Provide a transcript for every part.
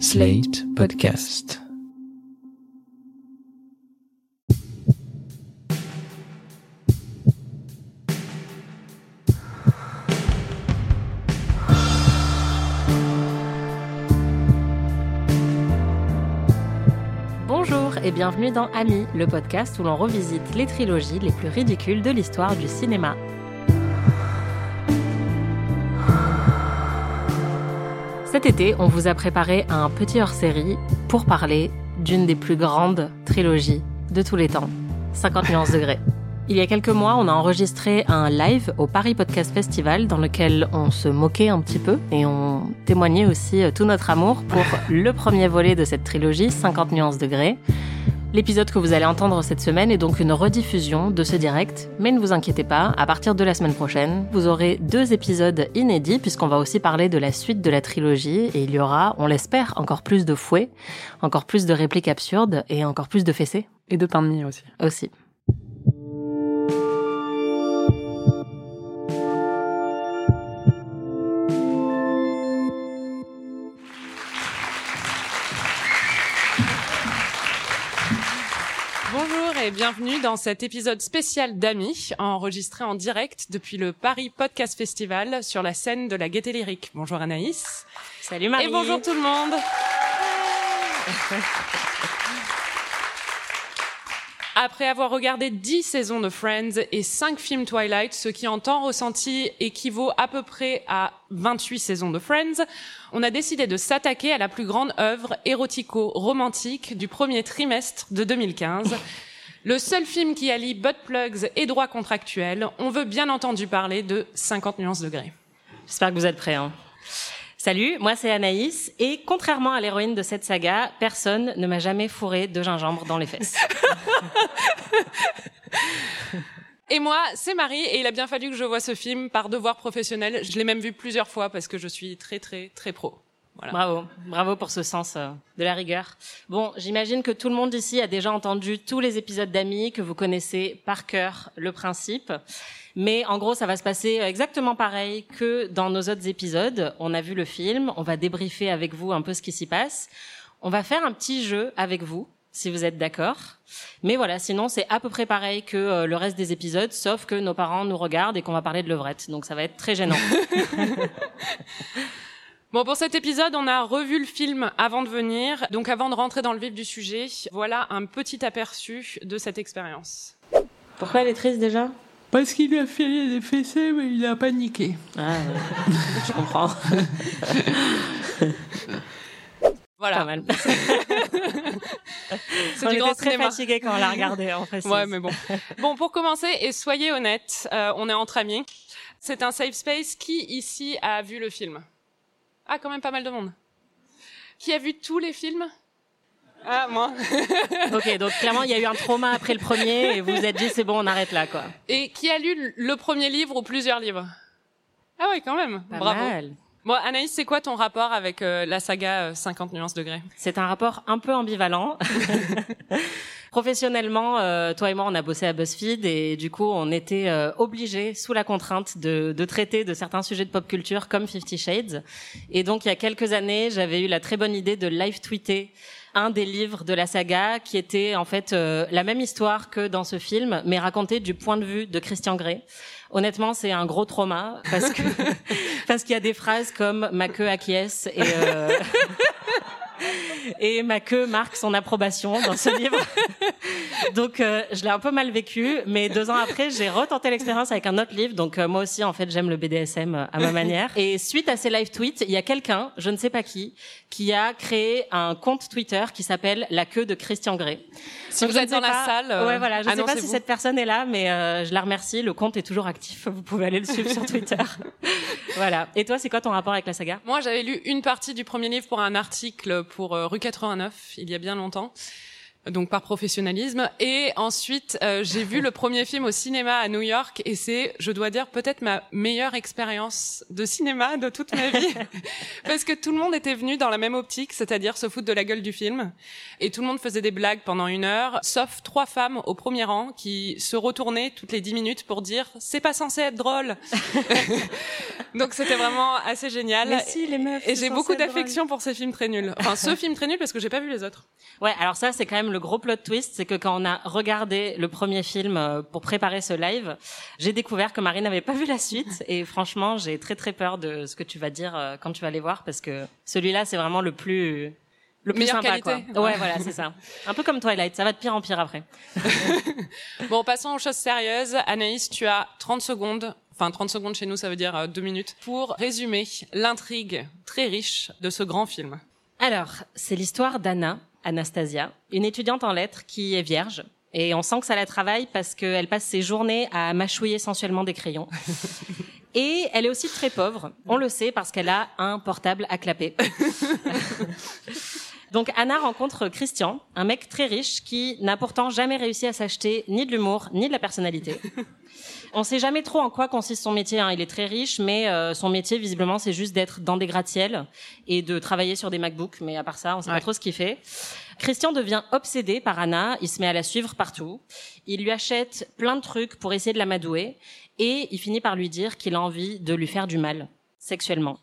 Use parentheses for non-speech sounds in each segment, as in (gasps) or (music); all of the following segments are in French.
Slate Podcast. Bonjour et bienvenue dans Ami, le podcast où l'on revisite les trilogies les plus ridicules de l'histoire du cinéma. Cet été, on vous a préparé un petit hors-série pour parler d'une des plus grandes trilogies de tous les temps, 50 nuances degrés. Il y a quelques mois, on a enregistré un live au Paris Podcast Festival dans lequel on se moquait un petit peu et on témoignait aussi euh, tout notre amour pour le premier volet de cette trilogie, 50 nuances degrés. L'épisode que vous allez entendre cette semaine est donc une rediffusion de ce direct, mais ne vous inquiétez pas, à partir de la semaine prochaine, vous aurez deux épisodes inédits puisqu'on va aussi parler de la suite de la trilogie et il y aura, on l'espère, encore plus de fouets, encore plus de répliques absurdes et encore plus de fessées Et de pain de mie aussi. aussi. Bonjour et bienvenue dans cet épisode spécial d'Amis, enregistré en direct depuis le Paris Podcast Festival sur la scène de la Gaîté Lyrique. Bonjour Anaïs. Salut Marie Et bonjour tout le monde. (laughs) Après avoir regardé 10 saisons de Friends et 5 films Twilight, ce qui en temps ressenti équivaut à peu près à 28 saisons de Friends, on a décidé de s'attaquer à la plus grande œuvre érotico-romantique du premier trimestre de 2015. Le seul film qui allie butt plugs et droits contractuels, on veut bien entendu parler de 50 nuances degrés. J'espère que vous êtes prêts. Hein. Salut, moi c'est Anaïs et contrairement à l'héroïne de cette saga, personne ne m'a jamais fourré de gingembre dans les fesses. (laughs) Et moi, c'est Marie, et il a bien fallu que je voie ce film par devoir professionnel. Je l'ai même vu plusieurs fois parce que je suis très, très, très pro. Voilà. Bravo, bravo pour ce sens euh, de la rigueur. Bon, j'imagine que tout le monde ici a déjà entendu tous les épisodes d'Amis, que vous connaissez par cœur le principe. Mais en gros, ça va se passer exactement pareil que dans nos autres épisodes. On a vu le film, on va débriefer avec vous un peu ce qui s'y passe. On va faire un petit jeu avec vous, si vous êtes d'accord. Mais voilà, sinon c'est à peu près pareil que euh, le reste des épisodes, sauf que nos parents nous regardent et qu'on va parler de levrette. Donc ça va être très gênant. (laughs) Bon, pour cet épisode, on a revu le film avant de venir. Donc avant de rentrer dans le vif du sujet, voilà un petit aperçu de cette expérience. Pourquoi elle est triste déjà? Parce qu'il lui a filé des fessées, mais il a paniqué. Ah, je comprends. (laughs) Voilà. Pas mal. (laughs) C'est on du était grand très cinéma. fatigués quand on l'a regardé, en fait. Ouais, mais bon. Bon, pour commencer, et soyez honnêtes, euh, on est entre amis. C'est un safe space. Qui ici a vu le film? Ah, quand même pas mal de monde. Qui a vu tous les films? Ah, moi. (laughs) Ok, donc clairement, il y a eu un trauma après le premier et vous vous êtes dit, c'est bon, on arrête là, quoi. Et qui a lu le premier livre ou plusieurs livres? Ah oui, quand même. Pas Bravo. mal. Bon, Anaïs, c'est quoi ton rapport avec euh, la saga euh, 50 nuances degrés? C'est un rapport un peu ambivalent. (laughs) Professionnellement, euh, toi et moi, on a bossé à BuzzFeed et du coup, on était euh, obligés, sous la contrainte, de, de traiter de certains sujets de pop culture comme Fifty Shades. Et donc, il y a quelques années, j'avais eu la très bonne idée de live tweeter un des livres de la saga qui était en fait euh, la même histoire que dans ce film, mais racontée du point de vue de Christian Grey. Honnêtement, c'est un gros trauma parce que (laughs) parce qu'il y a des phrases comme ma queue acquiesce et euh, et ma queue marque son approbation dans ce livre. (laughs) donc euh, je l'ai un peu mal vécu, mais deux ans après, j'ai retenté l'expérience avec un autre livre. Donc euh, moi aussi, en fait, j'aime le BDSM euh, à ma (laughs) manière. Et suite à ces live tweets, il y a quelqu'un, je ne sais pas qui, qui a créé un compte Twitter qui s'appelle La queue de Christian Grey. Si Donc, vous êtes dans la salle, euh, ouais, voilà, je ne sais pas si cette personne est là, mais euh, je la remercie. Le compte est toujours actif. Vous pouvez aller le suivre sur Twitter. (laughs) voilà. Et toi, c'est quoi ton rapport avec la saga? Moi, j'avais lu une partie du premier livre pour un article pour euh, Rue 89, il y a bien longtemps. Donc par professionnalisme. Et ensuite, euh, j'ai vu le premier film au cinéma à New York et c'est, je dois dire, peut-être ma meilleure expérience de cinéma de toute ma vie, (laughs) parce que tout le monde était venu dans la même optique, c'est-à-dire se foutre de la gueule du film, et tout le monde faisait des blagues pendant une heure, sauf trois femmes au premier rang qui se retournaient toutes les dix minutes pour dire c'est pas censé être drôle. (laughs) donc c'était vraiment assez génial. Mais si, les meufs. Et j'ai beaucoup d'affection pour ces films très nuls. Enfin, ce film très nul parce que j'ai pas vu les autres. Ouais, alors ça, c'est quand même le gros plot twist, c'est que quand on a regardé le premier film euh, pour préparer ce live, j'ai découvert que Marie n'avait pas vu la suite, et franchement, j'ai très très peur de ce que tu vas dire euh, quand tu vas les voir, parce que celui-là, c'est vraiment le plus le plus Meilleure sympa, qualité. quoi. Ouais. Voilà, c'est ça. Un peu comme Twilight, ça va de pire en pire après. (laughs) Bon, passons aux choses sérieuses. Anaïs, tu as 30 secondes. Enfin, 30 secondes chez nous, ça veut dire euh, deux minutes. Pour résumer l'intrigue très riche de ce grand film. Alors, c'est l'histoire d'Anna, Anastasia, une étudiante en lettres qui est vierge. Et on sent que ça la travaille parce qu'elle passe ses journées à mâchouiller sensuellement des crayons. (laughs) Et elle est aussi très pauvre. On le sait parce qu'elle a un portable à clapper. (laughs) Donc Anna rencontre Christian, un mec très riche qui n'a pourtant jamais réussi à s'acheter ni de l'humour ni de la personnalité. (laughs) On sait jamais trop en quoi consiste son métier. hein. Il est très riche, mais euh, son métier visiblement c'est juste d'être dans des gratte-ciels et de travailler sur des MacBooks. Mais à part ça, on sait Ouais. pas trop ce qu'il fait. Christian devient obsédé par Anna. Il se met à la suivre partout. Il lui achète plein de trucs pour essayer de l'amadouer et il finit par lui dire qu'il a envie de lui faire du mal sexuellement.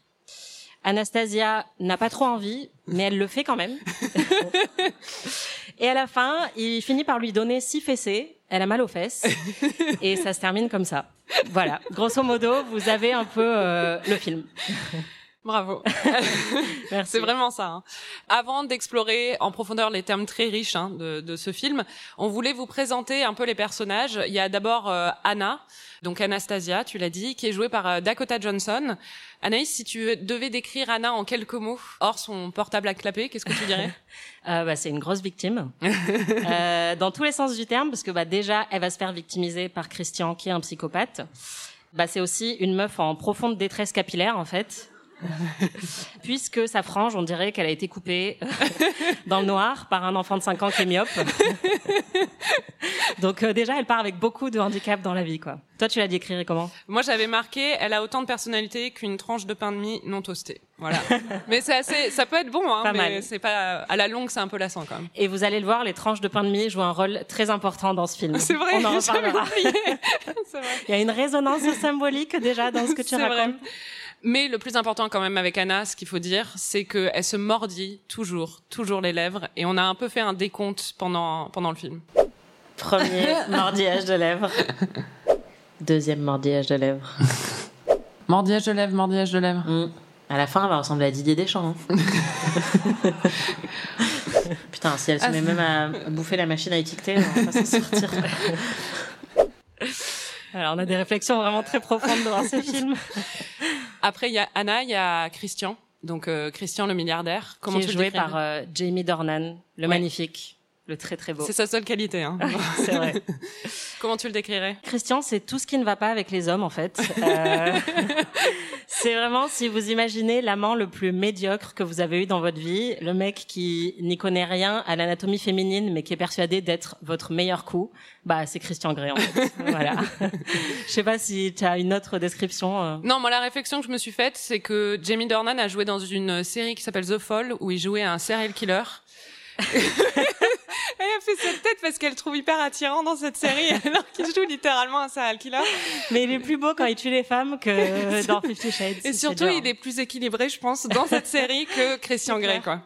Anastasia n'a pas trop envie, mais elle le fait quand même. (laughs) et à la fin, il finit par lui donner six fessées. Elle a mal aux fesses. (laughs) Et ça se termine comme ça. Voilà. Grosso modo, vous avez un peu euh, le film. Bravo. (laughs) C'est vraiment ça. hein. Avant d'explorer en profondeur les termes très riches hein, de, de ce film, on voulait vous présenter un peu les personnages. Il y a d'abord euh, Anna, donc Anastasia, tu l'as dit, qui est jouée par euh, Dakota Johnson. Anaïs, si tu devais décrire Anna en quelques mots, hors son portable à clapper, qu'est-ce que tu dirais (laughs) Euh, bah, c'est une grosse victime, (laughs) euh, dans tous les sens du terme, parce que bah, déjà, elle va se faire victimiser par Christian, qui est un psychopathe. Bah, c'est aussi une meuf en profonde détresse capillaire, en fait. (laughs) Puisque sa frange, on dirait qu'elle a été coupée (laughs) dans le noir par un enfant de 5 ans qui est myope. (laughs) Donc euh, déjà, elle part avec beaucoup de handicap dans la vie, quoi. Toi, tu l'as décrire comment? Moi, j'avais marqué, elle a autant de personnalité qu'une tranche de pain de mie non toasté. Voilà. mais c'est assez, ça peut être bon, hein, Pas mais mal. c'est pas à la longue, c'est un peu lassant quand même. Et vous allez le voir, les tranches de pain de mie jouent un rôle très important dans ce film. C'est vrai. On en reparlera. vrai. Il y a une résonance symbolique déjà dans ce que tu C'est vrai. Mais le plus important quand même avec Anna, ce qu'il faut dire, c'est qu'elle se mordit toujours, toujours les lèvres. Et on a un peu fait un décompte pendant, pendant le film. Premier (laughs) mordillage de lèvres. Deuxième mordillage de lèvres. (laughs) Mordillage de lèvres, mordillage de lèvres. Mm. À la fin, elle va ressembler à Didier Deschamps. hein. (laughs) Putain, si elle se Ah, met même à bouffer la machine à étiqueter, on va s'en sortir. Alors, on a des réflexions vraiment très profondes dans ce film. Après, il y a Anna, il y a Christian. Donc euh, Christian le milliardaire. Comment qui est tu joué par euh, Jamie Dornan, le Ouais. magnifique, le très très beau. C'est sa seule qualité. Hein. (laughs) C'est vrai. (laughs) Comment tu le décrirais? Christian, c'est tout ce qui ne va pas avec les hommes, en fait. Euh, (laughs) c'est vraiment, si vous imaginez l'amant le plus médiocre que vous avez eu dans votre vie, le mec qui n'y connaît rien à l'anatomie féminine, mais qui est persuadé d'être votre meilleur coup, bah, c'est Christian Grey, en fait. voilà. Je sais pas si tu as une autre description. euh. Non, moi la réflexion que je me suis faite, c'est que Jamie Dornan a joué dans une série qui s'appelle The Fall, où il jouait un serial killer. Elle a fait cette tête parce qu'elle le trouve hyper attirant dans cette série, (laughs) alors qu'il joue littéralement un serial killer. Mais il est plus beau quand il tue les femmes que (laughs) dans Fifty Shades. Et surtout, il est plus équilibré, je pense, dans cette série que Christian Grey, quoi.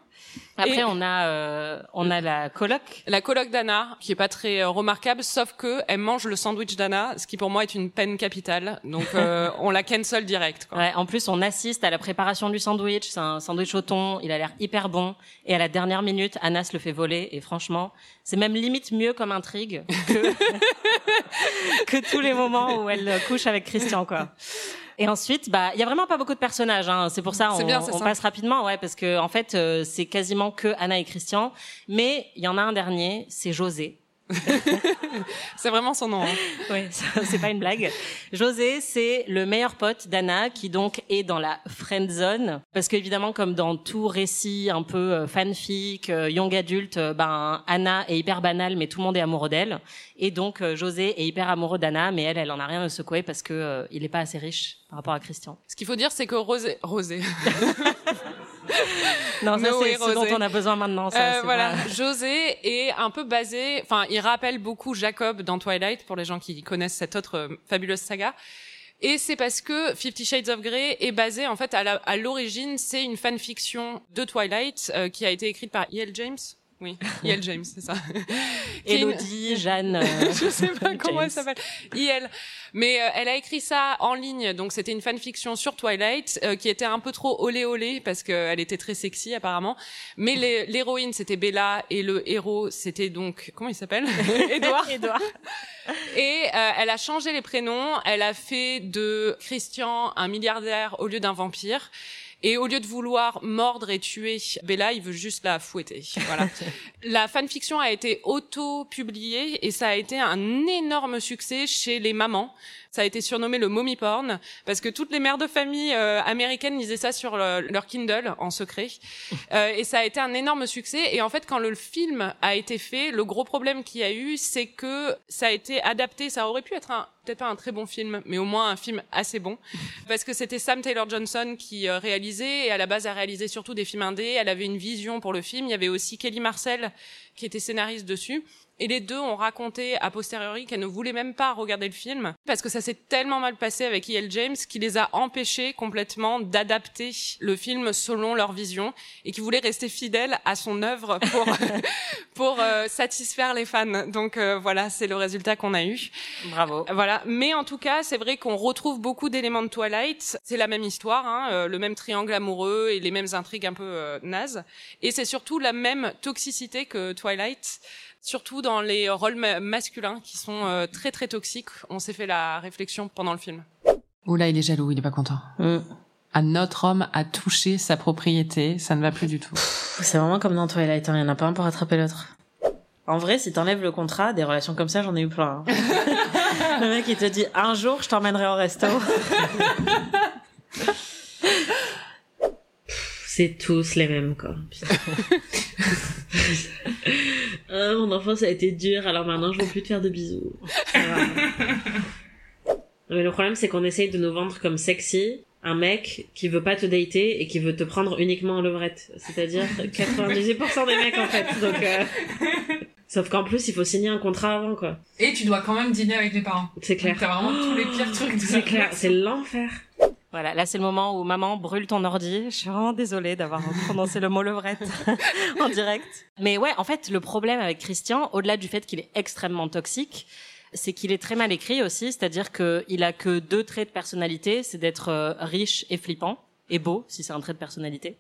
Après, Et- on a, euh, on a la coloc. La coloc d'Anna, qui est pas très euh, remarquable, sauf que elle mange le sandwich d'Anna, ce qui pour moi est une peine capitale. Donc (laughs) euh, on la cancel direct. Quoi. Ouais, en plus, on assiste à la préparation du sandwich. C'est un sandwich au thon. Il a l'air hyper bon. Et à la dernière minute, Anna se le fait voler. Et franchement, c'est même limite mieux comme intrigue que, (laughs) que tous les moments où elle couche avec Christian, quoi. Et ensuite, bah, il y a vraiment pas beaucoup de personnages. Hein. C'est pour ça on, bien, on passe rapidement, ouais, parce que en fait, euh, c'est quasiment que Anna et Christian. Mais il y en a un dernier, c'est José, (laughs) c'est vraiment son nom. Hein. Oui, c'est pas une blague. José, c'est le meilleur pote d'Anna qui donc est dans la friend zone parce qu'évidemment comme dans tout récit un peu euh, fanfic, euh, young adulte, euh, ben Anna est hyper banale mais tout le monde est amoureux d'elle et donc José est hyper amoureux d'Anna mais elle elle en a rien à secouer parce que il est pas assez riche par rapport à Christian. Ce qu'il faut dire c'est que Rosé Rosé (laughs) non, ça c'est ce dont on a besoin maintenant. Ça, euh, voilà, José est un peu basé, enfin, il rappelle beaucoup Jacob dans Twilight pour les gens qui connaissent cette autre euh, fabuleuse saga. Et c'est parce que Fifty Shades of Grey est basé en fait à l'origine, c'est une fanfiction de Twilight euh, qui a été écrite par E.L. James. Oui, E.L. James, c'est ça. (laughs) Elodie, Jeanne. (laughs) je sais pas comment elle s'appelle. E.L. Mais euh, elle a écrit ça en ligne, donc c'était une fanfiction sur Twilight euh, qui était un peu trop olé olé parce qu'elle était très sexy apparemment. Mais l'héroïne c'était Bella et le héros c'était donc comment il s'appelle (laughs) Edouard. Edouard. Et euh, elle a changé les prénoms. Elle a fait de Christian un milliardaire au lieu d'un vampire. Et au lieu de vouloir mordre et tuer Bella, il veut juste la fouetter. Voilà. (laughs) la fanfiction a été auto-publiée et ça a été un énorme succès chez les mamans. Ça a été surnommé le mommy porn parce que toutes les mères de famille euh, américaines lisaient ça sur leur Kindle en secret. (laughs) Euh, et ça a été un énorme succès. Et en fait, quand le film a été fait, le gros problème qu'il y a eu, c'est que ça a été adapté. Ça aurait pu être un peut-être pas un très bon film, mais au moins un film assez bon, (laughs) parce que c'était Sam Taylor Johnson qui euh, réalisait et à la base a réalisé surtout des films indés. Elle avait une vision pour le film. Il y avait aussi Kelly Marcel qui était scénariste dessus. Et les deux ont raconté a posteriori qu'elles ne voulaient même pas regarder le film parce que ça s'est tellement mal passé avec E.L. James qui les a empêchés complètement d'adapter le film selon leur vision et qui voulaient rester fidèles à son œuvre pour (laughs) pour euh, satisfaire les fans. Donc euh, voilà, c'est le résultat qu'on a eu. Bravo. Voilà, mais en tout cas, c'est vrai qu'on retrouve beaucoup d'éléments de Twilight. C'est la même histoire, hein, euh, le même triangle amoureux et les mêmes intrigues un peu nazes. Et c'est surtout la même toxicité que Twilight surtout dans les rôles masculins qui sont euh, très très toxiques. On s'est fait la réflexion pendant le film. Oula, il est jaloux, il est pas content. Mm. À notre homme a touché sa propriété, ça ne va plus du tout. C'est vraiment comme dans Twilight, hein. il n'y en a pas un pour attraper l'autre. En vrai, si t'enlèves le contrat, des relations comme ça, j'en ai eu plein. Hein. (laughs) le mec, il te dit un jour, je t'emmènerai au resto. (laughs) C'est tous les mêmes, quoi. (laughs) Enfance a été dur, alors maintenant je veux plus te faire de bisous. (laughs) Mais le problème, c'est qu'on essaye de nous vendre comme sexy un mec qui veut pas te dater et qui veut te prendre uniquement en levrette. C'est-à-dire 98% des mecs, en fait. Donc, euh, (laughs) Sauf qu'en plus, il faut signer un contrat avant, quoi. Et tu dois quand même dîner avec les parents. C'est clair. T'as vraiment tous les pires trucs. C'est clair, c'est l'enfer. Voilà, là c'est le moment où maman brûle ton ordi. Je suis vraiment désolée d'avoir prononcé le mot levrette (laughs) en direct. Mais ouais, en fait, le problème avec Christian, au-delà du fait qu'il est extrêmement toxique, c'est qu'il est très mal écrit aussi, c'est-à-dire qu'il a que deux traits de personnalité, c'est d'être euh, riche et flippant, et beau, si c'est un trait de personnalité.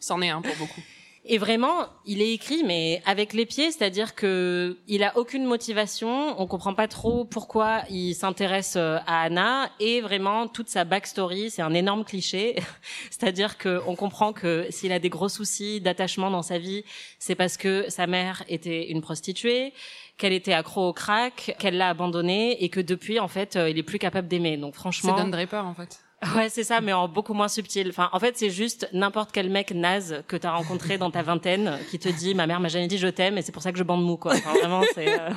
C'en est un pour beaucoup. Et vraiment, il est écrit, mais avec les pieds, c'est-à-dire que il a aucune motivation. On comprend pas trop pourquoi il s'intéresse euh, à Anna et vraiment toute sa backstory, c'est un énorme cliché. (laughs) c'est-à-dire que on comprend que s'il a des gros soucis d'attachement dans sa vie, c'est parce que sa mère était une prostituée qu'elle était accro au crack, qu'elle l'a abandonné et que depuis en fait euh, il est plus capable d'aimer. Donc franchement, c'est Don Draper en fait. Ouais, c'est ça, mais en beaucoup moins subtil. Enfin, en fait, c'est juste n'importe quel mec naze que t'as rencontré dans ta vingtaine qui te dit ma mère m'a jamais dit je t'aime et c'est pour ça que je bande mou quoi. Enfin, vraiment, c'est. Euh,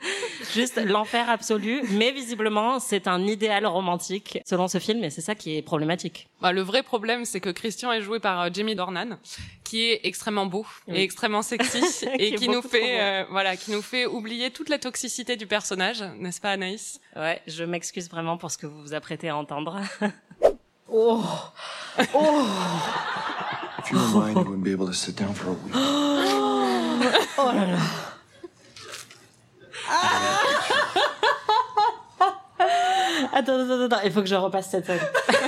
(laughs) Juste l'enfer absolu, mais visiblement c'est un idéal romantique selon ce film et c'est ça qui est problématique. Bah, le vrai problème c'est que Christian est joué par euh, Jamie Dornan, qui est extrêmement beau et extrêmement sexy (laughs) et qui, nous fait euh, voilà, qui nous fait oublier toute la toxicité du personnage, n'est-ce pas Anaïs? Ouais, je m'excuse vraiment pour ce que vous vous apprêtez à entendre. (laughs) oh, oh. If you were mine, you wouldn't be able to sit down for a week. (gasps) oh là là. Attends, attends, attends, il faut que je repasse cette scène. (laughs)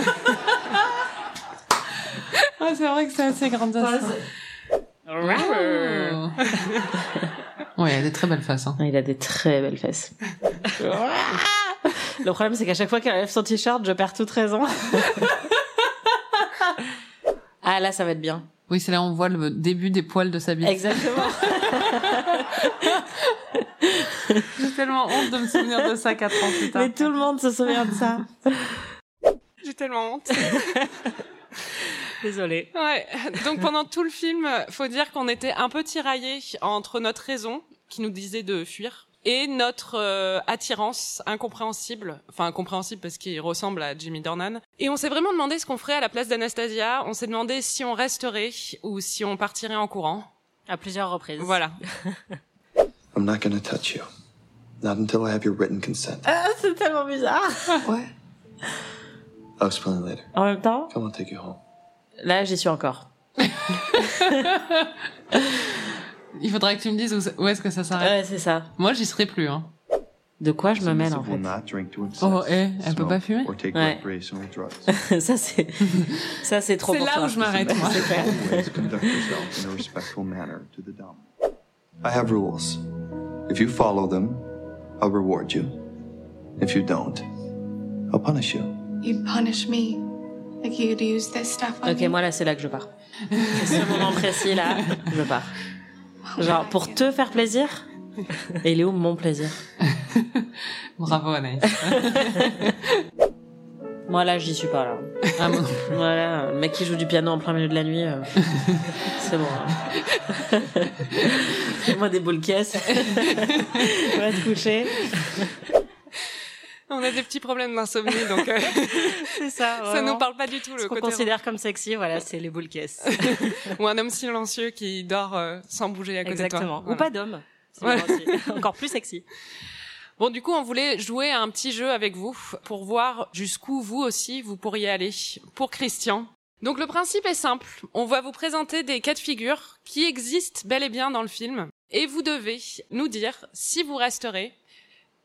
ah, c'est vrai que c'est assez grand ça. ouais, il a des très belles fesses. Hein. Il a des très belles fesses. (laughs) Le problème, c'est qu'à chaque fois qu'il enlève son t-shirt, je perds toute raison. (laughs) ah, là, ça va être bien. Oui, c'est là où on voit le début des poils de sa bite. Exactement. J'ai tellement honte de me souvenir de ça quatre ans plus tard. Mais tout le monde se souvient de ça. (laughs) J'ai tellement honte. (laughs) Désolée. Ouais. Donc pendant tout le film, faut dire qu'on était un peu tiraillés entre notre raison, qui nous disait de fuir, et notre euh, attirance incompréhensible, enfin incompréhensible parce qu'il ressemble à Jimmy Dornan. Et on s'est vraiment demandé ce qu'on ferait à la place d'Anastasia. On s'est demandé si on resterait ou si on partirait en courant. À plusieurs reprises. Voilà. (laughs) I'm not gonna touch you. Not until I have your written consent. Ah, c'est tellement bizarre. What? I'll explain later. En même temps, Come on, take you home. là, j'y suis encore. (laughs) Il faudrait que tu me dises où, où est-ce que ça s'arrête. Ouais, c'est ça. Moi, j'y serai plus. Hein. De quoi je me mêle en fait? Oh, eh, elle peut pas fumer? or take Ouais. (laughs) Ça c'est ça c'est trop C'est là toi. où je m'arrête, moi. I have rules. If you follow them, I'll reward you. If you don't, I'll punish you. You'd punish me. Like you'd use this stuff on Ok, me. moi là c'est là que je pars. (laughs) C'est ce moment précis là, je pars. Genre pour te faire plaisir. Et il est où mon plaisir? (laughs) Bravo, Anaïs. (laughs) Moi là j'y suis pas là. Ah. (laughs) Voilà, le mec qui joue du piano en plein milieu de la nuit, euh, (laughs) c'est bon. hein. (laughs) Fais-moi des boules caisses. Va te coucher. On a des petits problèmes d'insomnie, donc euh, C'est ça. ça vraiment. nous parle pas du tout le Ce qu'on considère comme sexy, voilà, c'est les boules caisses. ou un homme silencieux qui dort euh, sans bouger à côté Exactement. de toi. Ou pas d'homme. Voilà. Encore plus sexy. Bon, du coup, on voulait jouer à un petit jeu avec vous pour voir jusqu'où vous aussi vous pourriez aller. Pour Christian. Donc le principe est simple. On va vous présenter des cas de figure qui existent bel et bien dans le film. Et vous devez nous dire si vous resterez,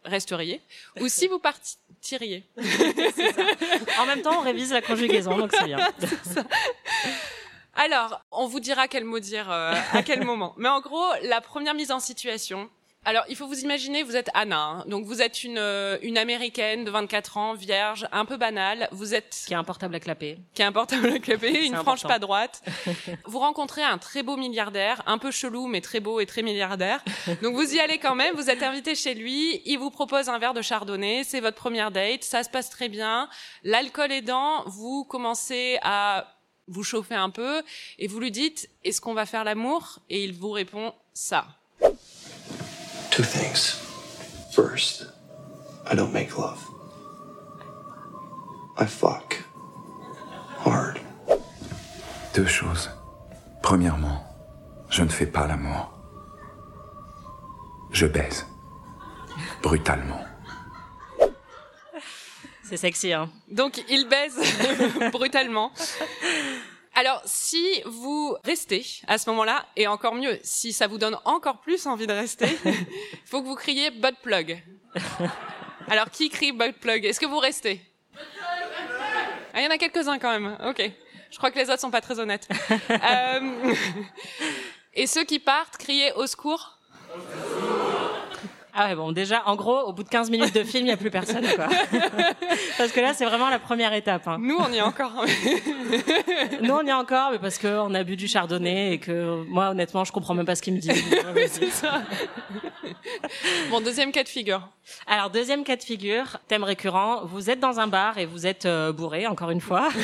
resteriez, ou si vous partiriez. (laughs) En même temps, on révise la conjugaison, donc c'est bien. (laughs) Alors, on vous dira quel mot dire euh, à quel (laughs) moment. Mais en gros, la première mise en situation. Alors, il faut vous imaginer, vous êtes Anna, hein. donc vous êtes une euh, une américaine de 24 ans, vierge, un peu banale. Vous êtes Qui a un portable à clapper. qui a un portable à clapper, une C'est frange important. pas droite. (laughs) vous rencontrez un très beau milliardaire, un peu chelou mais très beau et très milliardaire. Donc vous y allez quand même, vous êtes invité chez lui, il vous propose un verre de chardonnay, c'est votre première date, ça se passe très bien. L'alcool aidant, vous commencez à vous chauffer un peu et vous lui dites est-ce qu'on va faire l'amour? Et il vous répond ça. Two things. First, I don't make love. I fuck. Hard. Deux choses. Premièrement, je ne fais pas l'amour. Je baise. Brutalement. C'est sexy, hein. Donc il baise (laughs) brutalement. Alors, si vous restez à ce moment-là, et encore mieux, si ça vous donne encore plus envie de rester, il (laughs) faut que vous criez butt plug. (laughs) Alors, qui crie butt plug Est-ce que vous restez? Ah, il y en a quelques-uns quand même. Ok. Je crois que les autres sont pas très honnêtes. (laughs) Euh, Et ceux qui partent, criez au secours. Ah ouais, bon, déjà, en gros, au bout de 15 minutes de film, il n'y a plus personne, quoi. (laughs) parce que là, c'est vraiment la première étape. Hein. Nous, on y est encore. Nous, on y est encore, mais parce qu'on a bu du chardonnay et que moi, honnêtement, je comprends même pas ce qu'il me dit. (laughs) C'est ça. Bon, deuxième cas de figure. Alors, deuxième cas de figure, thème récurrent, vous êtes dans un bar et vous êtes euh, bourré, encore une fois. (laughs)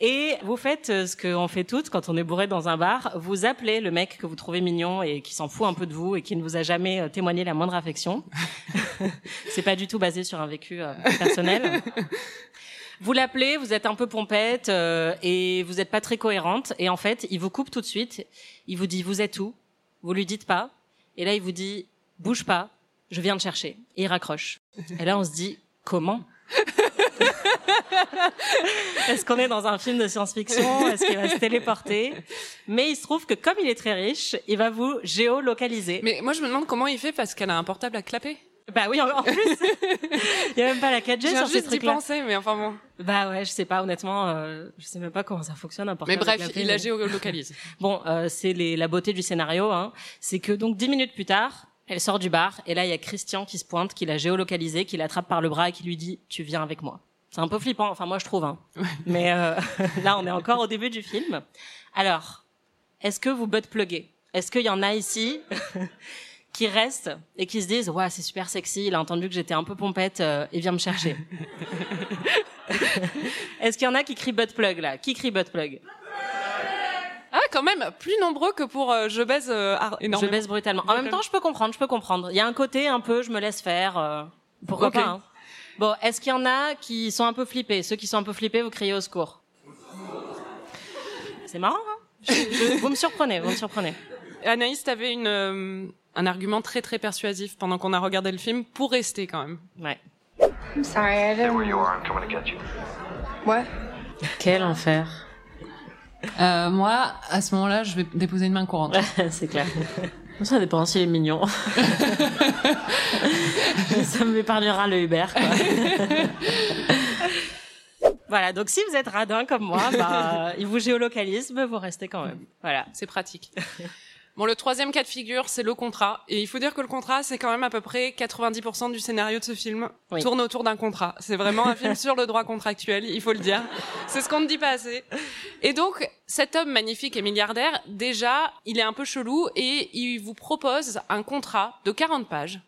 et vous faites euh, ce qu'on fait toutes quand on est bourré dans un bar, vous appelez le mec que vous trouvez mignon et qui s'en fout un peu de vous et qui ne vous a jamais euh, témoigné la moindre affection. (laughs) C'est pas du tout basé sur un vécu euh, personnel. Vous l'appelez, vous êtes un peu pompette euh, et vous n'êtes pas très cohérente. Et en fait, il vous coupe tout de suite. Il vous dit vous êtes où? Vous lui dites pas. Et là, il vous dit bouge pas, je viens te chercher. Et il raccroche. Et là, on se dit comment? (laughs) Est-ce qu'on est dans un film de science-fiction? Est-ce qu'il va se téléporter? Mais il se trouve que comme il est très riche, il va vous géolocaliser. Mais moi, je me demande comment il fait parce qu'elle a un portable à clapper. Bah oui, en, en plus, (laughs) il y a même pas la 4G Je viens sur ces trucs-là. penser, mais enfin bon. Bah ouais, je sais pas honnêtement, euh, je sais même pas comment ça fonctionne un Mais bref, il la géolocalise. (laughs) Bon, euh, c'est la beauté du scénario, hein. c'est que donc dix minutes plus tard, elle sort du bar et là il y a Christian qui se pointe, qui l'a géolocalisé, qui l'attrape par le bras et qui lui dit "Tu viens avec moi." C'est un peu flippant, enfin moi je trouve. Hein. (laughs) Mais euh, (laughs) là, on est encore au début du film. Alors, est-ce que vous butt-pluguez? Est-ce qu'il y en a ici (laughs) qui restent et qui se disent ouais c'est super sexy, il a entendu que j'étais un peu pompette euh, et vient me chercher? Est-ce qu'il y en a qui crient butt plug là? Qui crie butt plug Ah, quand même, plus nombreux que pour euh, je baise euh, ar- Je énormément. baisse brutalement. En même temps, je peux comprendre, je peux comprendre. Il y a un côté un peu je me laisse faire. euh, pourquoi Ok. pas hein. Bon, est-ce qu'il y en a qui sont un peu flippés? Ceux qui sont un peu flippés, vous criez au secours. C'est marrant, hein? Je- je- Vous me surprenez, vous me surprenez. Anaïs, t'avais une euh, un argument très très persuasif pendant qu'on a regardé le film pour rester quand même. Ouais. I'm sorry, I didn't. What? Quel enfer. Euh, moi, à ce moment-là, je vais déposer une main courante. (laughs) c'est clair. Ça dépend s'il est mignon. (laughs) Ça m'épargnera le Uber. Quoi. (laughs) voilà, donc si vous êtes radin comme moi, bah, il vous géolocalise, mais vous restez quand même. Voilà. C'est pratique. Bon, le troisième cas de figure, c'est le contrat. Et il faut dire que le contrat, c'est quand même à peu près 90% du scénario de ce film Oui. tourne autour d'un contrat. C'est vraiment un film sur le droit contractuel, il faut le dire. C'est ce qu'on ne dit pas assez. Et donc, cet homme magnifique et milliardaire, déjà, il est un peu chelou et il vous propose un contrat de 40 pages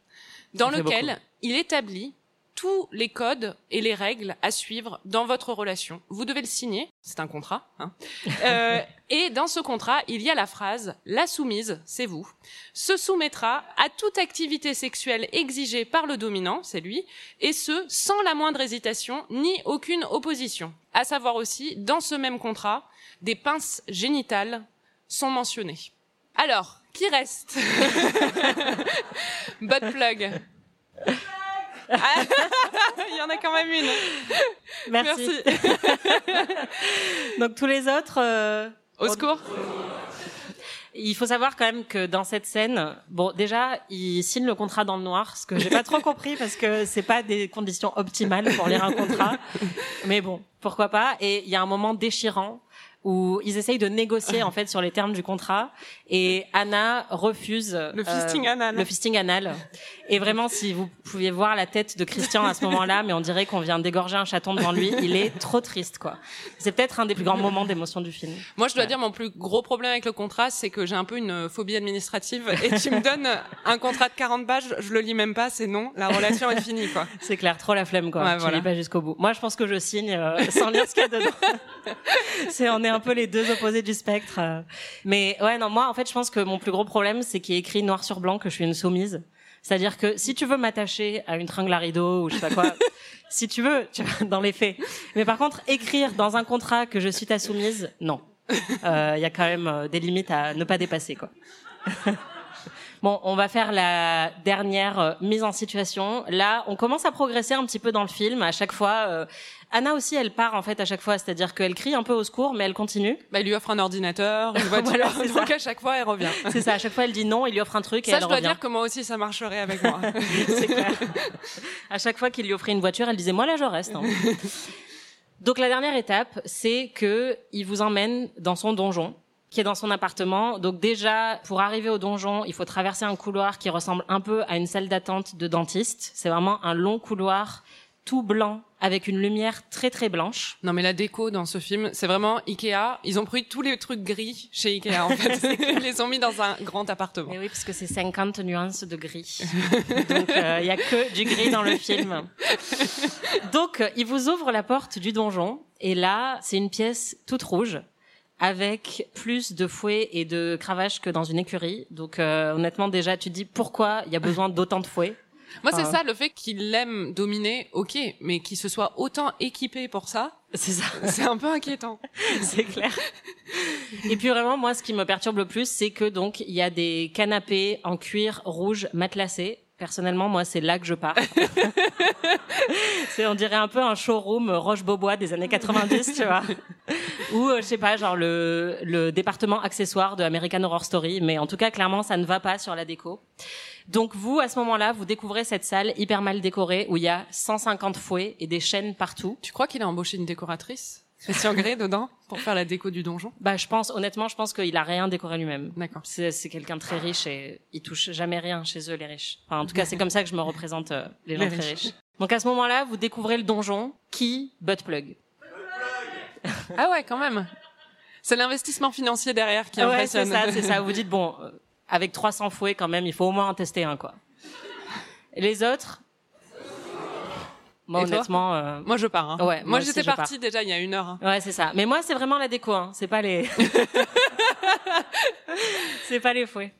dans lequel beaucoup. il établit tous les codes et les règles à suivre dans votre relation. Vous devez le signer, c'est un contrat. Hein. (laughs) Euh, et dans ce contrat, il y a la phrase « La soumise, c'est vous, se soumettra à toute activité sexuelle exigée par le dominant, c'est lui, et ce, sans la moindre hésitation ni aucune opposition. » À savoir aussi, dans ce même contrat, des pinces génitales sont mentionnées. Alors, qui reste? (laughs) Butt plug. (laughs) Il y en a quand même une. Merci. (laughs) donc tous les autres. euh, Au secours. Il faut savoir quand même que dans cette scène, bon, déjà, il signe le contrat dans le noir, ce que j'ai pas trop compris parce que c'est pas des conditions optimales pour lire un contrat. (laughs) Mais bon, pourquoi pas. Et il y a un moment déchirant où ils essayent de négocier en fait sur les termes du contrat et Anna refuse Le euh, fisting anal. le fisting anal. Et vraiment, si vous pouviez voir la tête de Christian à ce moment-là, mais on dirait qu'on vient d'égorger un chaton devant lui, il est trop triste, quoi. C'est peut-être un des plus grands moments d'émotion du film. Moi, je dois Ouais. dire, mon plus gros problème avec le contrat, c'est que j'ai un peu une phobie administrative. Et tu me donnes un contrat de 40 pages, je le lis même pas, c'est non, la relation est finie, quoi. C'est clair, trop la flemme, quoi. Ouais, tu voilà. lis pas jusqu'au bout. Moi, je pense que je signe euh, sans lire ce qu'il y a dedans. (laughs) c'est, on est un peu les deux opposés du spectre. euh. Mais ouais, non, moi, en fait, je pense que mon plus gros problème, c'est qu'il est écrit noir sur blanc que je suis une soumise. C'est-à-dire que si tu veux m'attacher à une tringle à rideau ou je sais pas quoi, (laughs) si tu veux, tu vois, dans les faits. Mais par contre, écrire dans un contrat que je suis ta soumise, non. Il y a quand même euh, des limites à ne pas dépasser, quoi. (laughs) Bon, on va faire la dernière euh, mise en situation. Là, on commence à progresser un petit peu dans le film. À chaque fois, euh, Anna aussi, elle part en fait à chaque fois, c'est-à-dire qu'elle crie un peu au secours, mais elle continue. Bah, il lui offre un ordinateur, une (laughs) voiture, Voilà, c'est (laughs) donc ça. à chaque fois, elle revient. (laughs) C'est ça. À chaque fois, elle dit non, il lui offre un truc et Ça, elle je dois revient. dire que moi aussi, ça marcherait avec moi. C'est clair. À chaque fois qu'il lui offrait une voiture, elle disait moi là je reste. hein. Donc la dernière étape, c'est que il vous emmène dans son donjon qui est dans son appartement. Donc déjà, pour arriver au donjon, il faut traverser un couloir qui ressemble un peu à une salle d'attente de dentiste. C'est vraiment un long couloir tout blanc avec une lumière très très blanche. Non, mais la déco dans ce film, c'est vraiment Ikea. Ils ont pris tous les trucs gris chez Ikea, en fait. (laughs) Ils les ont mis dans un grand appartement. Mais oui, parce que c'est 50 nuances de gris. Donc euh, il y a que du gris dans le film. Donc euh, il vous ouvre la porte du donjon et là, c'est une pièce toute rouge avec plus de fouets et de cravaches que dans une écurie. Donc euh, honnêtement déjà tu te dis pourquoi il y a besoin d'autant de fouets. Moi, c'est ça, le fait qu'il aime dominer, ok, mais qu'il se soit autant équipé pour ça, C'est ça. (laughs) c'est un peu inquiétant. (laughs) c'est clair. Et puis vraiment, moi, ce qui me perturbe le plus, c'est que donc il y a des canapés en cuir rouge matelassé. Personnellement, moi, c'est là que je pars. (laughs) c'est, on dirait un peu un showroom Roche-Beaubois des années 90, tu vois. Ou, euh, je sais pas, genre le, le département accessoire de American Horror Story. Mais en tout cas, clairement, ça ne va pas sur la déco. Donc vous, à ce moment-là, vous découvrez cette salle hyper mal décorée où il y a 150 fouets et des chaînes partout. Tu crois qu'il a embauché une décoratrice Christian Grey dedans pour faire la déco du donjon? Bah, je pense, honnêtement, je pense qu'il a rien décoré lui-même. D'accord. C'est, c'est quelqu'un de très riche et il touche jamais rien chez eux, les riches. Enfin, en tout cas, c'est comme ça que je me représente euh, les gens Les très riches. riches. Donc à ce moment-là, vous découvrez le donjon qui buttplug. Ah ouais, quand même. C'est l'investissement financier derrière qui Ouais, c'est impressionne. ça, c'est ça. Vous dites bon, euh, avec 300 fouets quand même, il faut au moins en tester un quoi. Les autres? Moi Et honnêtement, euh, Moi, je pars. hein. Ouais, moi j'étais pars. partie déjà il y a une heure. hein. ouais, c'est ça. Mais moi, c'est vraiment la déco, hein. C'est pas les, (laughs) c'est pas les fouets.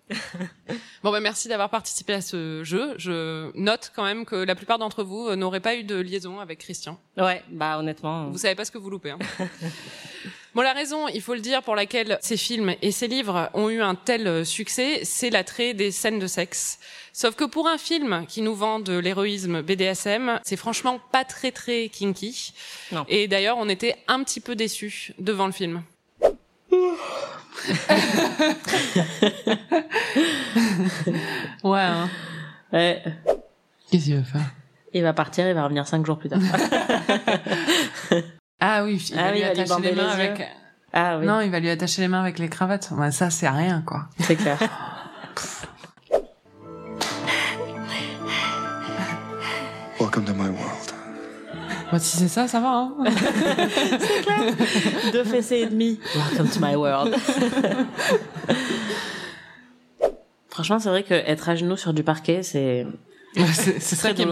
Bon, bah, merci d'avoir participé à ce jeu. Je note quand même que la plupart d'entre vous euh, n'auraient pas eu de liaison avec Christian. Ouais, bah honnêtement. Vous savez pas ce que vous loupez. Hein. (laughs) Bon, la raison, il faut le dire, pour laquelle ces films et ces livres ont eu un tel euh, succès, c'est l'attrait des scènes de sexe. Sauf que pour un film qui nous vend de l'héroïsme BDSM, c'est franchement pas très très kinky. Non. Et d'ailleurs, on était un petit peu déçus devant le film. (laughs) Ouais. Hein. Ouais. Qu'est-ce qu'il veut faire? Il va partir, il va revenir cinq jours plus tard. (laughs) Ah oui, il Ah va oui, lui il va lui attacher les mains les avec. ah oui, Non, il va lui attacher les mains avec les cravates. Ouais, ça, c'est rien, quoi. c'est clair. (laughs) Welcome to my world. Bah, si c'est ça, ça va. Hein. (laughs) Deux fessées et demi. Welcome to my world. (laughs) Franchement, c'est vrai que être à genoux sur du parquet, c'est c'est c'est ça très qui est.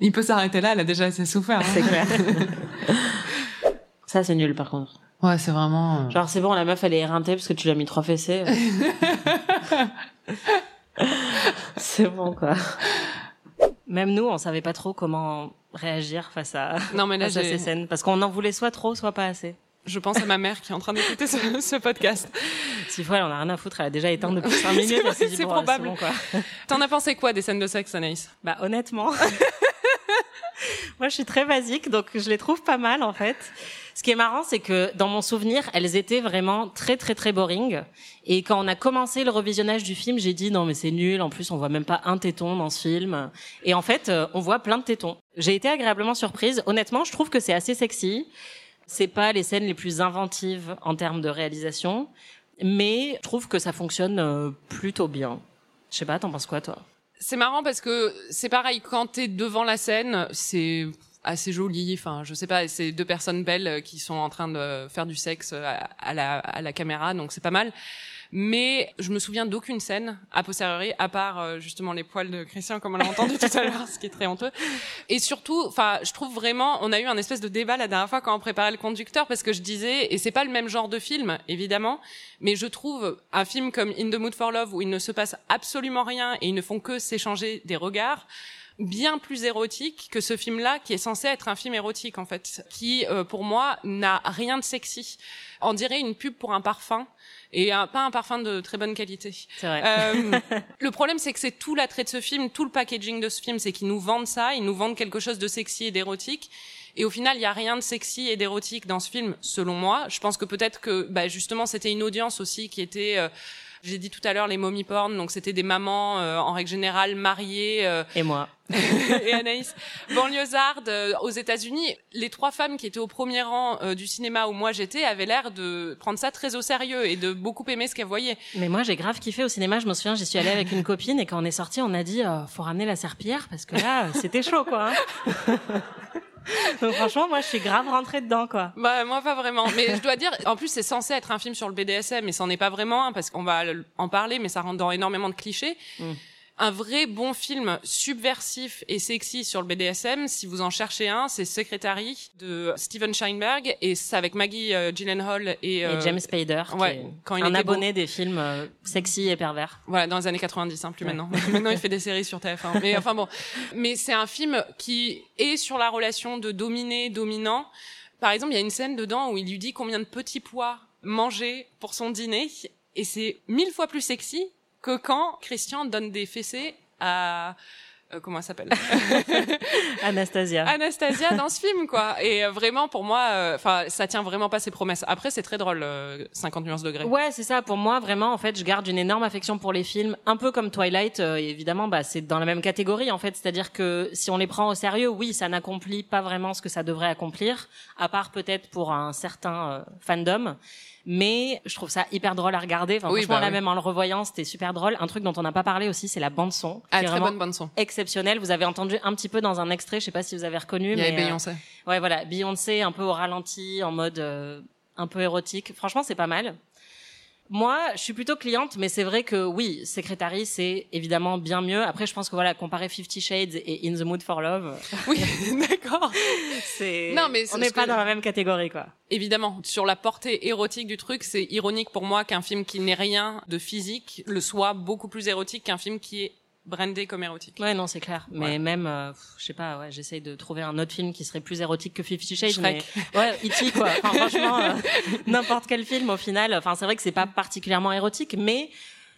Il peut s'arrêter là, elle a déjà assez souffert. hein. C'est clair. (laughs) Ça, c'est nul, par contre. Ouais, c'est vraiment. euh, Genre, c'est bon, la meuf, elle est éreintée parce que tu lui as mis trois fessées. (laughs) c'est bon, quoi. Même nous, on savait pas trop comment réagir face à, Non, mais là, face à ces scènes. Parce qu'on en voulait soit trop, soit pas assez. Je pense à ma mère qui est en train d'écouter ce, ce podcast. S'il faut, elle en a rien à foutre. Elle a déjà éteint depuis 5 (laughs) minutes. C'est bon, probable. bon. T'en as pensé quoi des scènes de sexe, Anaïs? Bah honnêtement, (laughs) moi je suis très basique, donc je les trouve pas mal en fait. Ce qui est marrant, c'est que dans mon souvenir, elles étaient vraiment très très très boring. Et quand on a commencé le revisionnage du film, j'ai dit non mais c'est nul. En plus, on voit même pas un téton dans ce film. Et en fait, euh, on voit plein de tétons. J'ai été agréablement surprise. Honnêtement, je trouve que c'est assez sexy. C'est pas les scènes les plus inventives en termes de réalisation, mais je trouve que ça fonctionne euh, plutôt bien. Je sais pas, t'en penses quoi toi? C'est marrant parce que c'est pareil, quand t'es devant la scène, c'est assez joli. Enfin, je sais pas, c'est deux personnes belles euh, qui sont en train de faire du sexe à, à la, à la caméra, donc c'est pas mal. Mais je me souviens d'aucune scène a posteriori, à part euh, justement les poils de Christian, comme on l'a entendu tout à l'heure, ce qui est très honteux. Et surtout, enfin, je trouve vraiment, on a eu un espèce de débat la dernière fois quand on préparait le conducteur, parce que je disais, et c'est pas le même genre de film, évidemment, mais je trouve un film comme In the Mood for Love où il ne se passe absolument rien et ils ne font que s'échanger des regards bien plus érotique que ce film-là qui est censé être un film érotique en fait qui euh, pour moi n'a rien de sexy on dirait une pub pour un parfum et un- pas un parfum de très bonne qualité C'est vrai. euh, (laughs) le problème, c'est que c'est tout l'attrait de ce film, tout le packaging de ce film, c'est qu'ils nous vendent ça, ils nous vendent quelque chose de sexy et d'érotique. Et au final, il y a rien de sexy et d'érotique dans ce film, selon moi. Je pense que peut-être que, bah, justement, c'était une audience aussi qui était, euh, j'ai dit tout à l'heure, les mommy porn, donc c'était des mamans euh, en règle générale mariées. euh, Et moi. (laughs) et Anaïs, banlieusarde euh, aux États-Unis, les trois femmes qui étaient au premier rang euh, du cinéma où moi j'étais avaient l'air de prendre ça très au sérieux et de beaucoup aimer ce qu'elles voyaient. Mais moi, j'ai grave kiffé au cinéma. Je me souviens, j'y suis allée avec une copine et quand on est sorti, on a dit, euh, faut ramener la serpillière parce que là, c'était chaud, quoi. hein. (laughs) (laughs) Donc franchement, moi, je suis grave rentrée dedans, quoi. Bah moi pas vraiment, mais je dois dire, en plus c'est censé être un film sur le BDSM, mais c'en est pas vraiment un parce qu'on va en parler, mais ça rentre dans énormément de clichés. Mm. Un vrai bon film subversif et sexy sur le BDSM, si vous en cherchez un, c'est Secretary de Steven Sheinberg et c'est avec Maggie euh, Gyllenhaal et, Et euh, James Spader, ouais, quand il un abonné des films euh, sexy et pervers. Voilà, dans les années 90, hein, plus Ouais. maintenant. (laughs) maintenant, il fait des séries sur TF1. Mais enfin bon, mais c'est un film qui est sur la relation de dominé-dominant. Par exemple, il y a une scène dedans où il lui dit combien de petits pois manger pour son dîner, et c'est mille fois plus sexy que quand Christian donne des fessées à euh, comment elle s'appelle (laughs) Anastasia. Anastasia dans ce film quoi et euh, vraiment pour moi enfin ça tient vraiment pas ses promesses après c'est très drôle euh, 50 nuances degrés Ouais, c'est ça. Pour moi, vraiment, en fait, je garde une énorme affection pour les films, un peu comme Twilight. euh, évidemment, bah, c'est dans la même catégorie, en fait. C'est-à-dire que si on les prend au sérieux, oui, ça n'accomplit pas vraiment ce que ça devrait accomplir, à part peut-être pour un certain euh, fandom. Mais je trouve ça hyper drôle à regarder. Enfin, Oui, franchement, bah là oui. même en le revoyant, c'était super drôle. Un truc dont on n'a pas parlé aussi, c'est la bande son. Ah, très bonne bande son. exceptionnelle. Vous avez entendu un petit peu dans un extrait, je sais pas si vous avez reconnu, Il y mais avait euh, Beyoncé. ouais, voilà, Beyoncé un peu au ralenti, en mode euh, un peu érotique. Franchement, c'est pas mal. Moi, je suis plutôt cliente, mais c'est vrai que oui, Secretary, c'est évidemment bien mieux. Après, je pense que voilà, comparer Fifty Shades et In the Mood for Love, (laughs) Oui, (laughs) d'accord. c'est Non, mais on n'est pas que- dans la même catégorie, quoi. Évidemment, sur la portée érotique du truc, c'est ironique pour moi qu'un film qui n'est rien de physique le soit beaucoup plus érotique qu'un film qui est brandé comme érotique. Ouais, non, c'est clair. Mais Ouais. même, euh, je sais pas, ouais, j'essaye de trouver un autre film qui serait plus érotique que Fifty Shades. Mais ouais, E.T. quoi. Enfin, franchement, euh, (laughs) n'importe quel film au final. Enfin, c'est vrai que c'est pas particulièrement érotique, mais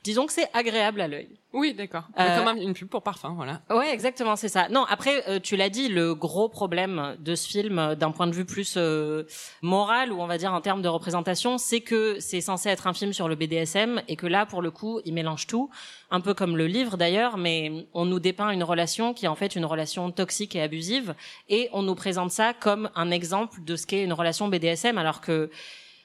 disons que c'est agréable à l'œil. Oui, d'accord. Euh, Comme un- une pub pour parfum, voilà. Ouais, exactement, c'est ça. Non, après, euh, tu l'as dit, le gros problème de ce film, euh, d'un point de vue plus euh, moral ou on va dire en termes de représentation, c'est que c'est censé être un film sur le BDSM et que là, pour le coup, il mélange tout, un peu comme le livre d'ailleurs, mais on nous dépeint une relation qui est en fait une relation toxique et abusive et on nous présente ça comme un exemple de ce qu'est une relation BDSM, alors que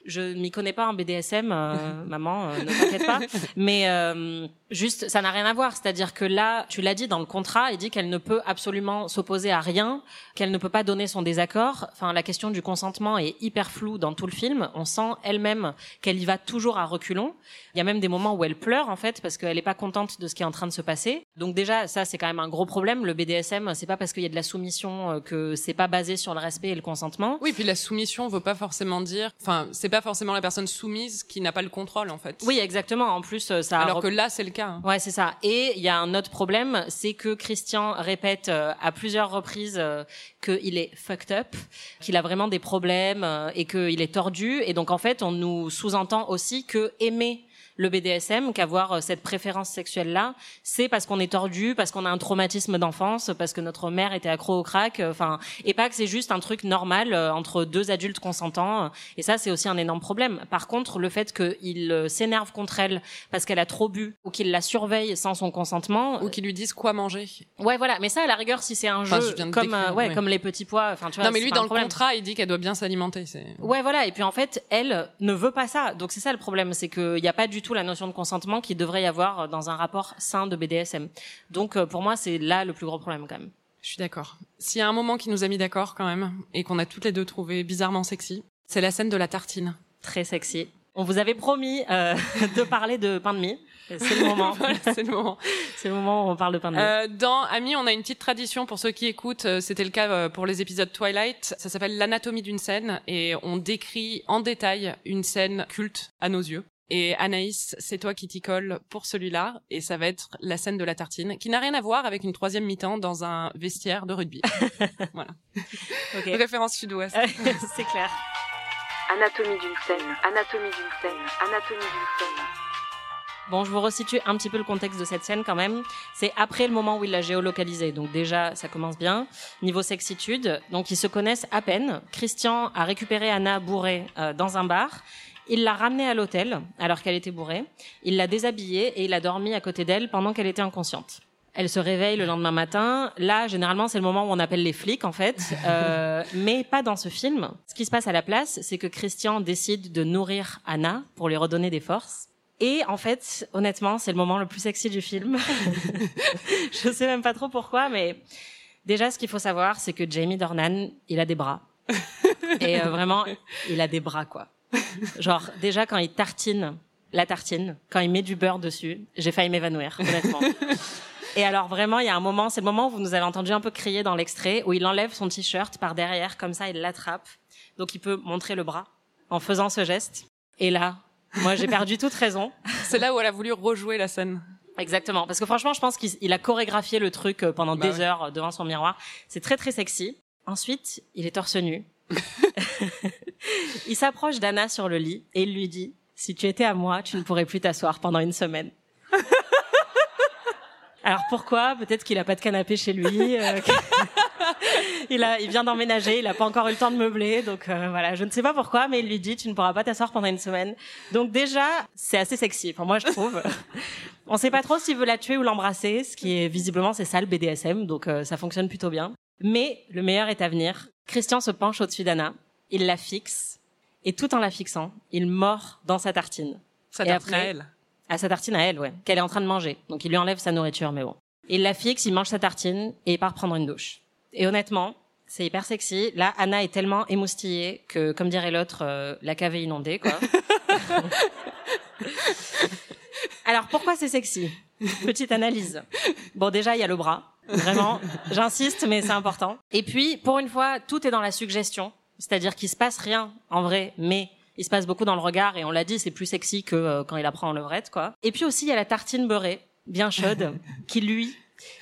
je ne m'y connais pas en BDSM, euh, (laughs) maman, euh, ne t'inquiète pas. Mais euh, juste, ça n'a rien à voir. C'est-à-dire que là, tu l'as dit dans le contrat, il dit qu'elle ne peut absolument s'opposer à rien, qu'elle ne peut pas donner son désaccord. Enfin, la question du consentement est hyper floue dans tout le film. On sent elle-même qu'elle y va toujours à reculons. Il y a même des moments où elle pleure en fait parce qu'elle n'est pas contente de ce qui est en train de se passer. Donc déjà, ça c'est quand même un gros problème. Le BDSM, c'est pas parce qu'il y a de la soumission euh, que c'est pas basé sur le respect et le consentement. Oui, puis la soumission veut pas forcément dire, enfin, c'est pas forcément la personne soumise qui n'a pas le contrôle, en fait. Oui, exactement. En plus, euh, ça. Alors que là, c'est le cas. hein. Ouais, c'est ça. Et il y a un autre problème, c'est que Christian répète euh, à plusieurs reprises euh, qu'il est fucked up, qu'il a vraiment des problèmes et qu'il est tordu. Et donc en fait, on nous sous-entend aussi que aimer le BDSM, qu'avoir euh, cette préférence sexuelle-là, c'est parce qu'on est tordu, parce qu'on a un traumatisme d'enfance, parce que notre mère était accro au crack, euh, enfin, et pas que c'est juste un truc normal euh, entre deux adultes consentants. Et ça, c'est aussi un énorme problème. Par contre, le fait qu'il s'énerve contre elle parce qu'elle a trop bu ou qu'il la surveille sans son consentement, Ou qui lui disent quoi manger. ouais, voilà. Mais ça, à la rigueur, si c'est un Enfin, jeu je comme, décrire, euh, ouais, ouais. comme les petits pois, enfin, tu vois. non, mais lui, dans le problème. contrat, il dit qu'elle doit bien s'alimenter. Ouais, voilà. Et puis en fait, elle ne veut pas ça. Donc c'est ça le problème, c'est qu'il n'y a pas du tout la notion de consentement qu'il devrait y avoir dans un rapport sain de BDSM. Donc euh, pour moi, c'est là le plus gros problème quand même. Je suis d'accord. S'il y a un moment qui nous a mis d'accord quand même, et qu'on a toutes les deux trouvé bizarrement sexy, c'est la scène de la tartine. Très sexy. On vous avait promis euh, (laughs) de parler de pain de mie. C'est le (laughs) moment. voilà, c'est le moment. c'est le moment où on parle de pain de mie. Euh, dans Ami, on a une petite tradition pour ceux qui écoutent. euh, C'était le cas euh, pour les épisodes Twilight. Ça s'appelle l'anatomie d'une scène et on décrit en détail une scène culte à nos yeux. Et Anaïs, c'est toi qui t'y colle pour celui-là, et ça va être la scène de la tartine, qui n'a rien à voir avec une troisième mi-temps dans un vestiaire de rugby. (laughs) voilà. Ok. Référence sud-ouest. (laughs) c'est clair. Anatomie d'une scène, anatomie d'une scène, anatomie d'une scène. Bon, je vous resitue un petit peu le contexte de cette scène quand même. C'est après le moment où il l'a géolocalisé. Donc déjà, ça commence bien. Niveau sexitude, donc ils se connaissent à peine. Christian a récupéré Anna bourrée euh, dans un bar. Il l'a ramenée à l'hôtel alors qu'elle était bourrée. Il l'a déshabillée et il a dormi à côté d'elle pendant qu'elle était inconsciente. Elle se réveille le lendemain matin. Là, généralement, c'est le moment où on appelle les flics, en fait. (laughs) Euh, mais pas dans ce film. Ce qui se passe à la place, c'est que Christian décide de nourrir Anna pour lui redonner des forces. Et en fait, honnêtement, c'est le moment le plus sexy du film. (laughs) Je sais même pas trop pourquoi, mais déjà, ce qu'il faut savoir, c'est que Jamie Dornan, il a des bras. (laughs) Et euh, vraiment, il a des bras, quoi. (laughs) Genre, déjà, quand il tartine la tartine, quand il met du beurre dessus, j'ai failli m'évanouir, honnêtement. (laughs) Et alors vraiment, il y a un moment, c'est le moment où vous nous avez entendu un peu crier dans l'extrait, où il enlève son t-shirt par derrière, comme ça, il l'attrape. Donc il peut montrer le bras en faisant ce geste. Et là, moi j'ai perdu toute raison. (laughs) C'est là où elle a voulu rejouer la scène. Exactement, parce que franchement, je pense qu'il il a chorégraphié le truc euh, pendant Bah des ouais. heures euh, devant son miroir. C'est très très sexy. Ensuite, il est torse nu. (laughs) il s'approche d'Anna sur le lit et il lui dit "Si tu étais à moi, tu ne pourrais plus t'asseoir pendant une semaine." (laughs) Alors pourquoi? Peut-être qu'il a pas de canapé chez lui. euh, (laughs) il a, il vient d'emménager, il a pas encore eu le temps de meubler, donc euh, voilà, je ne sais pas pourquoi, mais il lui dit tu ne pourras pas t'asseoir pendant une semaine. Donc déjà, c'est assez sexy. Enfin moi je trouve. On sait pas trop s'il veut la tuer ou l'embrasser, ce qui est visiblement c'est ça le BDSM, donc euh, ça fonctionne plutôt bien. Mais le meilleur est à venir. Christian se penche au-dessus d'Anna, il la fixe et tout en la fixant, il mord dans sa tartine. Ça Et tartine à après- elle. À sa tartine à elle, ouais, qu'elle est en train de manger. Donc il lui enlève sa nourriture, mais bon. Il la fixe, il mange sa tartine et il part prendre une douche. Et honnêtement, c'est hyper sexy. Là, Anna est tellement émoustillée que, comme dirait l'autre, euh, la cave est inondée, quoi. (laughs) Alors pourquoi c'est sexy? Petite analyse. Bon, déjà, il y a le bras. Vraiment, j'insiste, mais c'est important. Et puis, pour une fois, tout est dans la suggestion. C'est-à-dire qu'il se passe rien, en vrai, mais il se passe beaucoup dans le regard, et on l'a dit, c'est plus sexy que euh, quand il apprend en levrette, quoi. Et puis aussi, il y a la tartine beurrée, bien chaude, (laughs) qui lui,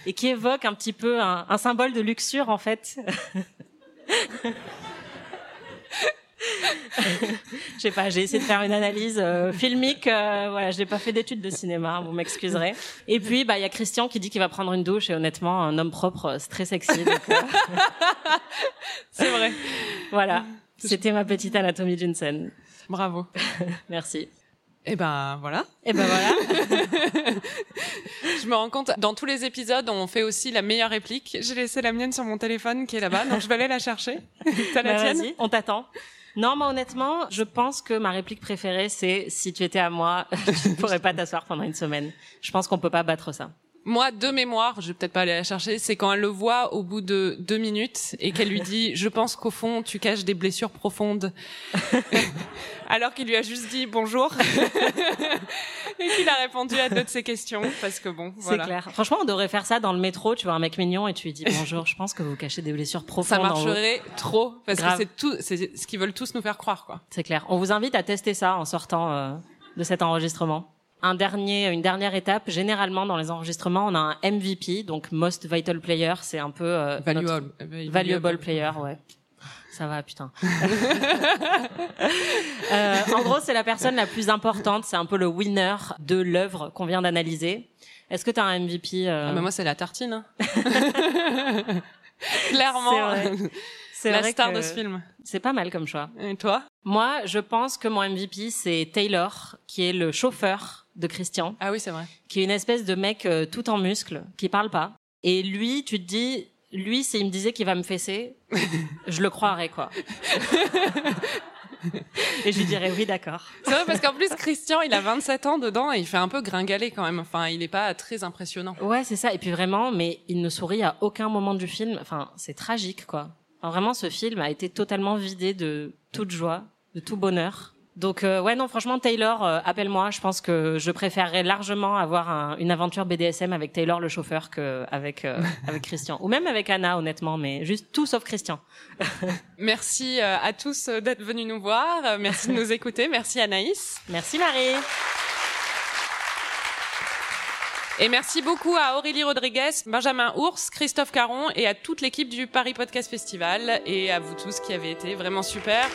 et qui évoque un petit peu un, un symbole de luxure, en fait. (laughs) Je sais pas, j'ai essayé de faire une analyse euh, filmique. Euh, voilà, j'ai pas fait d'études de cinéma, vous m'excuserez. Et puis, bah, il y a Christian qui dit qu'il va prendre une douche et honnêtement, un homme propre, euh, c'est très sexy. euh, (laughs) C'est vrai. voilà, c'était ma petite anatomie d'une scène. Bravo. Merci. Et ben voilà. Et ben voilà. Je me rends compte, dans tous les épisodes, on fait aussi la meilleure réplique. J'ai laissé la mienne sur mon téléphone qui est là-bas, donc je vais aller la chercher. (laughs) T'as la Bah, tienne vas-y, on t'attend. Non, mais honnêtement, je pense que ma réplique préférée, c'est si tu étais à moi, (laughs) tu ne pourrais pas t'asseoir pendant une semaine. Je pense qu'on peut pas battre ça. Moi, de mémoire, je vais peut-être pas aller la chercher, c'est quand elle le voit au bout de deux minutes et qu'elle lui dit « Je pense qu'au fond, tu caches des blessures profondes. (laughs) » Alors qu'il lui a juste dit « Bonjour (laughs) » et qu'il a répondu à deux de ses questions parce que bon, C'est voilà. clair. Franchement, on devrait faire ça dans le métro. Tu vois un mec mignon et tu lui dis bonjour. Je pense que vous cachez des blessures profondes. Ça marcherait trop parce Grave. que c'est tout, c'est ce qu'ils veulent tous nous faire croire, quoi. C'est clair. On vous invite à tester ça en sortant euh, de cet enregistrement. Un dernier, une dernière étape. Généralement, dans les enregistrements, on a un MVP, donc Most Vital Player. C'est un peu euh, notre- Valuable. Player, ouais. (laughs) Ça va, putain. (laughs) Euh, en gros, c'est la personne la plus importante. C'est un peu le winner de l'œuvre qu'on vient d'analyser. Est-ce que tu as un MVP euh, Ah, mais moi, c'est la tartine. hein. (laughs) Clairement. C'est la vrai star que de ce film. C'est pas mal comme choix. Et toi? Moi, je pense que mon MVP, c'est Taylor, qui est le chauffeur de Christian, Ah oui, c'est vrai. qui est une espèce de mec euh, tout en muscles, qui parle pas. Et lui, tu te dis, lui, s'il me disait qu'il va me fesser, (laughs) je le croirais, quoi. (laughs) et je lui dirais oui, d'accord. C'est vrai parce qu'en plus, Christian, il a 27 ans dedans et il fait un peu gringaler quand même. Enfin, il est pas très impressionnant. Ouais, c'est ça. Et puis vraiment, mais il ne sourit à aucun moment du film. Enfin, c'est tragique, quoi. Enfin, vraiment, ce film a été totalement vidé de toute joie, de tout bonheur. Donc, euh, ouais, non, franchement, Taylor, euh, appelle-moi. Je pense que je préférerais largement avoir un- une aventure BDSM avec Taylor le chauffeur que avec euh, (laughs) avec Christian, ou même avec Anna, honnêtement, mais juste tout sauf Christian. (laughs) Merci euh, à tous euh, d'être venus nous voir. Euh, Merci de nous écouter. Merci Anaïs. Merci Marie. Et merci beaucoup à Aurélie Rodriguez, Benjamin Ours, Christophe Caron et à toute l'équipe du Paris Podcast Festival et à vous tous qui avez été vraiment super.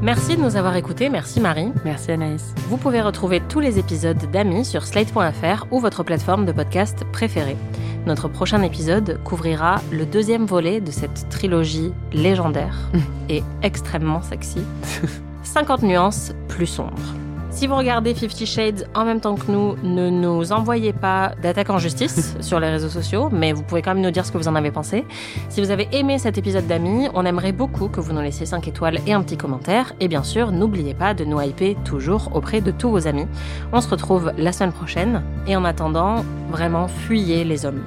Merci de nous avoir écoutés. Merci Marie. Merci Anaïs. Vous pouvez retrouver tous les épisodes d'Amis sur slate.fr ou votre plateforme de podcast préférée. Notre prochain épisode couvrira le deuxième volet de cette trilogie légendaire et extrêmement sexy. (laughs) 50 nuances plus sombres. Si vous regardez Fifty Shades en même temps que nous, ne nous envoyez pas d'attaque en justice (laughs) sur les réseaux sociaux, mais vous pouvez quand même nous dire ce que vous en avez pensé. Si vous avez aimé cet épisode d'amis, on aimerait beaucoup que vous nous laissiez 5 étoiles et un petit commentaire. Et bien sûr, n'oubliez pas de nous hyper toujours auprès de tous vos amis. On se retrouve la semaine prochaine. Et en attendant, vraiment, fuyez les hommes.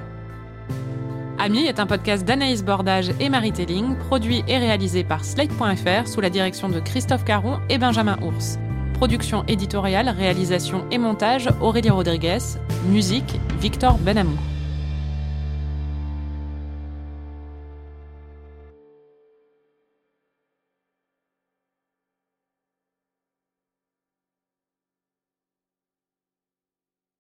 Ami est un podcast d'Anaïs Bordage et Marie Telling, produit et réalisé par Slate.fr sous la direction de Christophe Caron et Benjamin Ours. Production éditoriale, réalisation et montage Aurélie Rodriguez. Musique Victor Benamou.